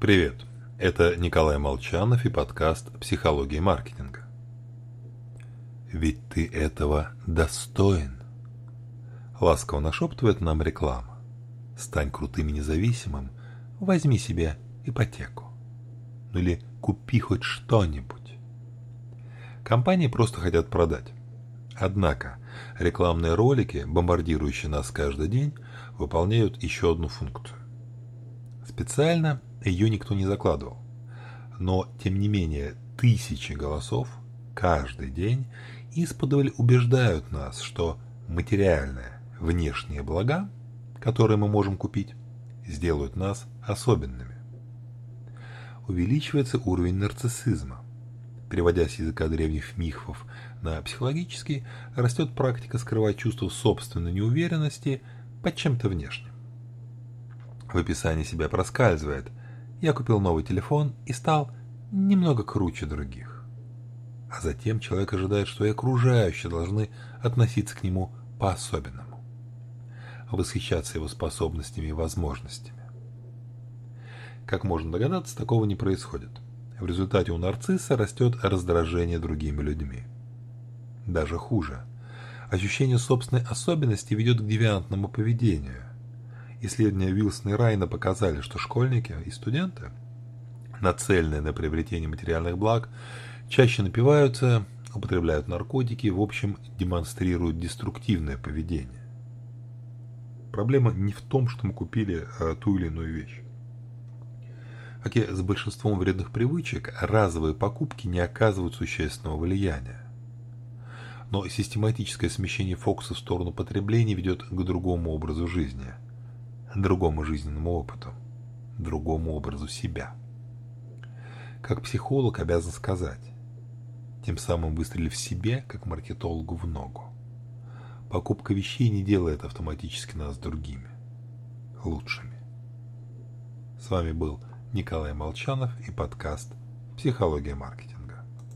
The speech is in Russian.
Привет, это Николай Молчанов и подкаст «Психология маркетинга». Ведь ты этого достоин. Ласково нашептывает нам реклама. Стань крутым и независимым, возьми себе ипотеку. Ну или купи хоть что-нибудь. Компании просто хотят продать. Однако рекламные ролики, бомбардирующие нас каждый день, выполняют еще одну функцию. Специально ее никто не закладывал. Но, тем не менее, тысячи голосов каждый день исподволь убеждают нас, что материальные внешние блага, которые мы можем купить, сделают нас особенными. Увеличивается уровень нарциссизма. Переводя с языка древних мифов на психологический, растет практика скрывать чувство собственной неуверенности под чем-то внешним. В описании себя проскальзывает «Я купил новый телефон и стал немного круче других». А затем человек ожидает, что и окружающие должны относиться к нему по-особенному. Восхищаться его способностями и возможностями. Как можно догадаться, такого не происходит. В результате у нарцисса растет раздражение другими людьми. Даже хуже. Ощущение собственной особенности ведет к девиантному поведению. Исследования Вилсона и Райна показали, что школьники и студенты, нацеленные на приобретение материальных благ, чаще напиваются, употребляют наркотики, в общем, демонстрируют деструктивное поведение. Проблема не в том, что мы купили а, ту или иную вещь. Как и с большинством вредных привычек, разовые покупки не оказывают существенного влияния. Но систематическое смещение фокуса в сторону потребления ведет к другому образу жизни, другому жизненному опыту, другому образу себя. Как психолог обязан сказать, тем самым выстрелив себе, как маркетологу в ногу. Покупка вещей не делает автоматически нас другими, лучшими. С вами был Николай Молчанов и подкаст «Психология маркетинга».